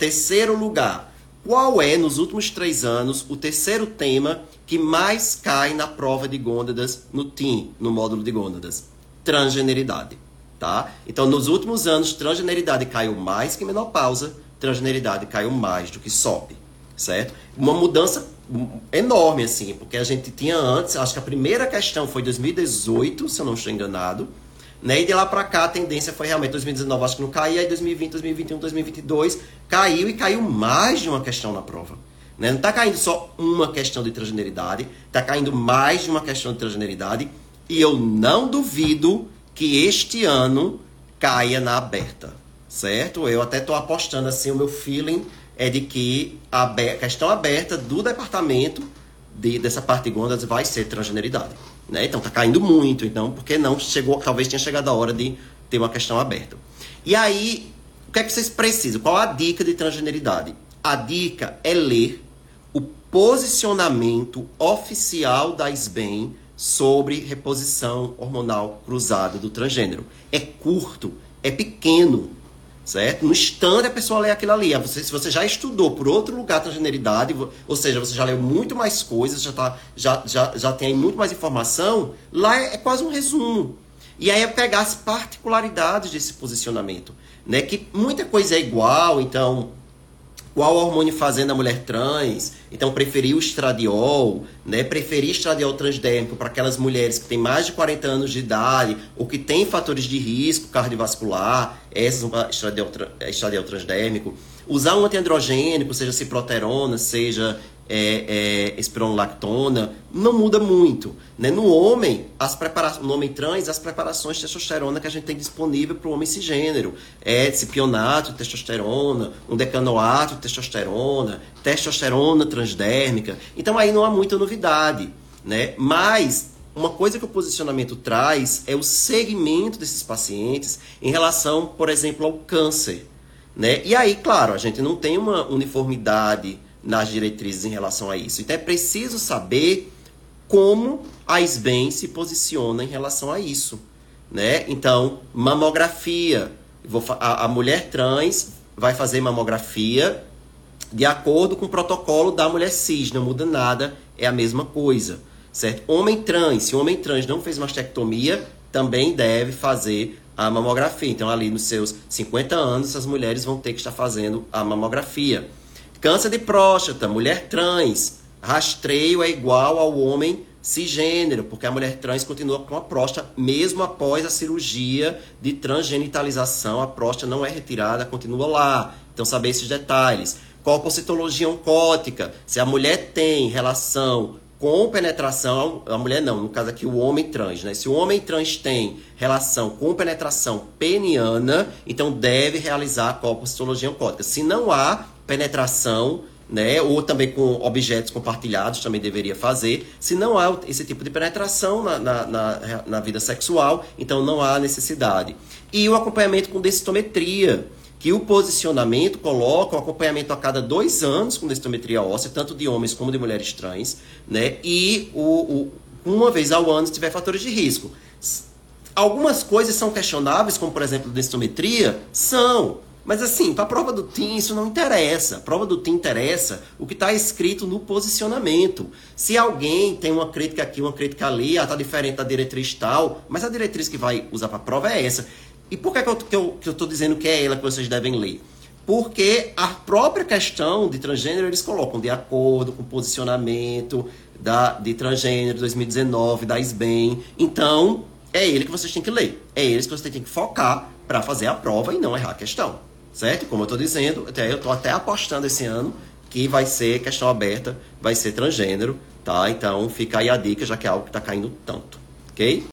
terceiro lugar. Qual é, nos últimos três anos, o terceiro tema que mais cai na prova de gônadas no TIM, no módulo de gônadas? Transgeneridade. Tá? Então, nos últimos anos, transgeneridade caiu mais que menopausa, transgeneridade caiu mais do que sobe, certo? Uma mudança enorme, assim, porque a gente tinha antes, acho que a primeira questão foi 2018, se eu não estou enganado, né? E de lá para cá a tendência foi realmente 2019, acho que não caía, aí 2020, 2021, 2022 caiu e caiu mais de uma questão na prova. Né? Não está caindo só uma questão de transgeneridade, está caindo mais de uma questão de transgeneridade e eu não duvido que este ano caia na aberta, certo? Eu até estou apostando assim, o meu feeling é de que a questão aberta do departamento de, dessa parte de Gondas vai ser transgeneridade. Né? Então está caindo muito, então porque não chegou, talvez tenha chegado a hora de ter uma questão aberta. E aí, o que é que vocês precisam? Qual a dica de transgeneridade? A dica é ler o posicionamento oficial da SBEM sobre reposição hormonal cruzada do transgênero. É curto, é pequeno, certo? No instante a pessoa lê aquilo ali. Você, se você já estudou por outro lugar transgeneridade, ou seja, você já leu muito mais coisas, já, tá, já, já, já tem muito mais informação, lá é, é quase um resumo. E aí é pegar as particularidades desse posicionamento. Né? Que muita coisa é igual, então qual hormônio fazer na mulher trans, então preferir o estradiol, né? Preferir estradiol transdérmico para aquelas mulheres que têm mais de 40 anos de idade ou que têm fatores de risco cardiovascular, essas estradiol, estradiol transdérmico. Usar um antiandrogênico, seja ciproterona, seja é, é, espironolactona, não muda muito. Né? No homem, as preparações, no homem trans, as preparações de testosterona que a gente tem disponível para o homem cisgênero. É cipionato testosterona, um decanoato de testosterona, testosterona transdérmica. Então aí não há muita novidade. Né? Mas uma coisa que o posicionamento traz é o segmento desses pacientes em relação, por exemplo, ao câncer. Né? E aí, claro, a gente não tem uma uniformidade nas diretrizes em relação a isso. Então é preciso saber como a SBEM se posiciona em relação a isso. Né? Então, mamografia. A, a mulher trans vai fazer mamografia de acordo com o protocolo da mulher cis, não muda nada, é a mesma coisa. Certo? Homem trans, se o homem trans não fez mastectomia, também deve fazer a mamografia. Então, ali nos seus 50 anos, as mulheres vão ter que estar fazendo a mamografia. Câncer de próstata, mulher trans, rastreio é igual ao homem cisgênero, porque a mulher trans continua com a próstata mesmo após a cirurgia de transgenitalização, a próstata não é retirada, continua lá. Então saber esses detalhes. Colpocitologia oncótica, se a mulher tem relação com penetração, a mulher não, no caso aqui o homem trans, né? Se o homem trans tem relação com penetração peniana, então deve realizar a colpocitologia oncótica. Se não há, penetração, né, ou também com objetos compartilhados, também deveria fazer. Se não há esse tipo de penetração na, na, na, na vida sexual, então não há necessidade. E o acompanhamento com densitometria, que o posicionamento coloca o acompanhamento a cada dois anos com densitometria óssea, tanto de homens como de mulheres trans, né, e o, o uma vez ao ano se tiver fatores de risco. Algumas coisas são questionáveis, como por exemplo densitometria, são, mas assim, para a prova do TIM isso não interessa. A prova do TIM interessa o que está escrito no posicionamento. Se alguém tem uma crítica aqui, uma crítica ali, ah, tá diferente da diretriz tal, mas a diretriz que vai usar para a prova é essa. E por que, eu, que, eu, tô dizendo que é ela que vocês devem ler? Porque a própria questão de transgênero eles colocam de acordo com o posicionamento da, de transgênero 2019, da SBEM. Então, é ele que vocês têm que ler. É eles que vocês têm que focar para fazer a prova e não errar a questão certo? Como eu estou dizendo, até eu estou até apostando esse ano que vai ser questão aberta, vai ser transgênero, tá? Então fica aí a dica, já que é algo que está caindo tanto, ok?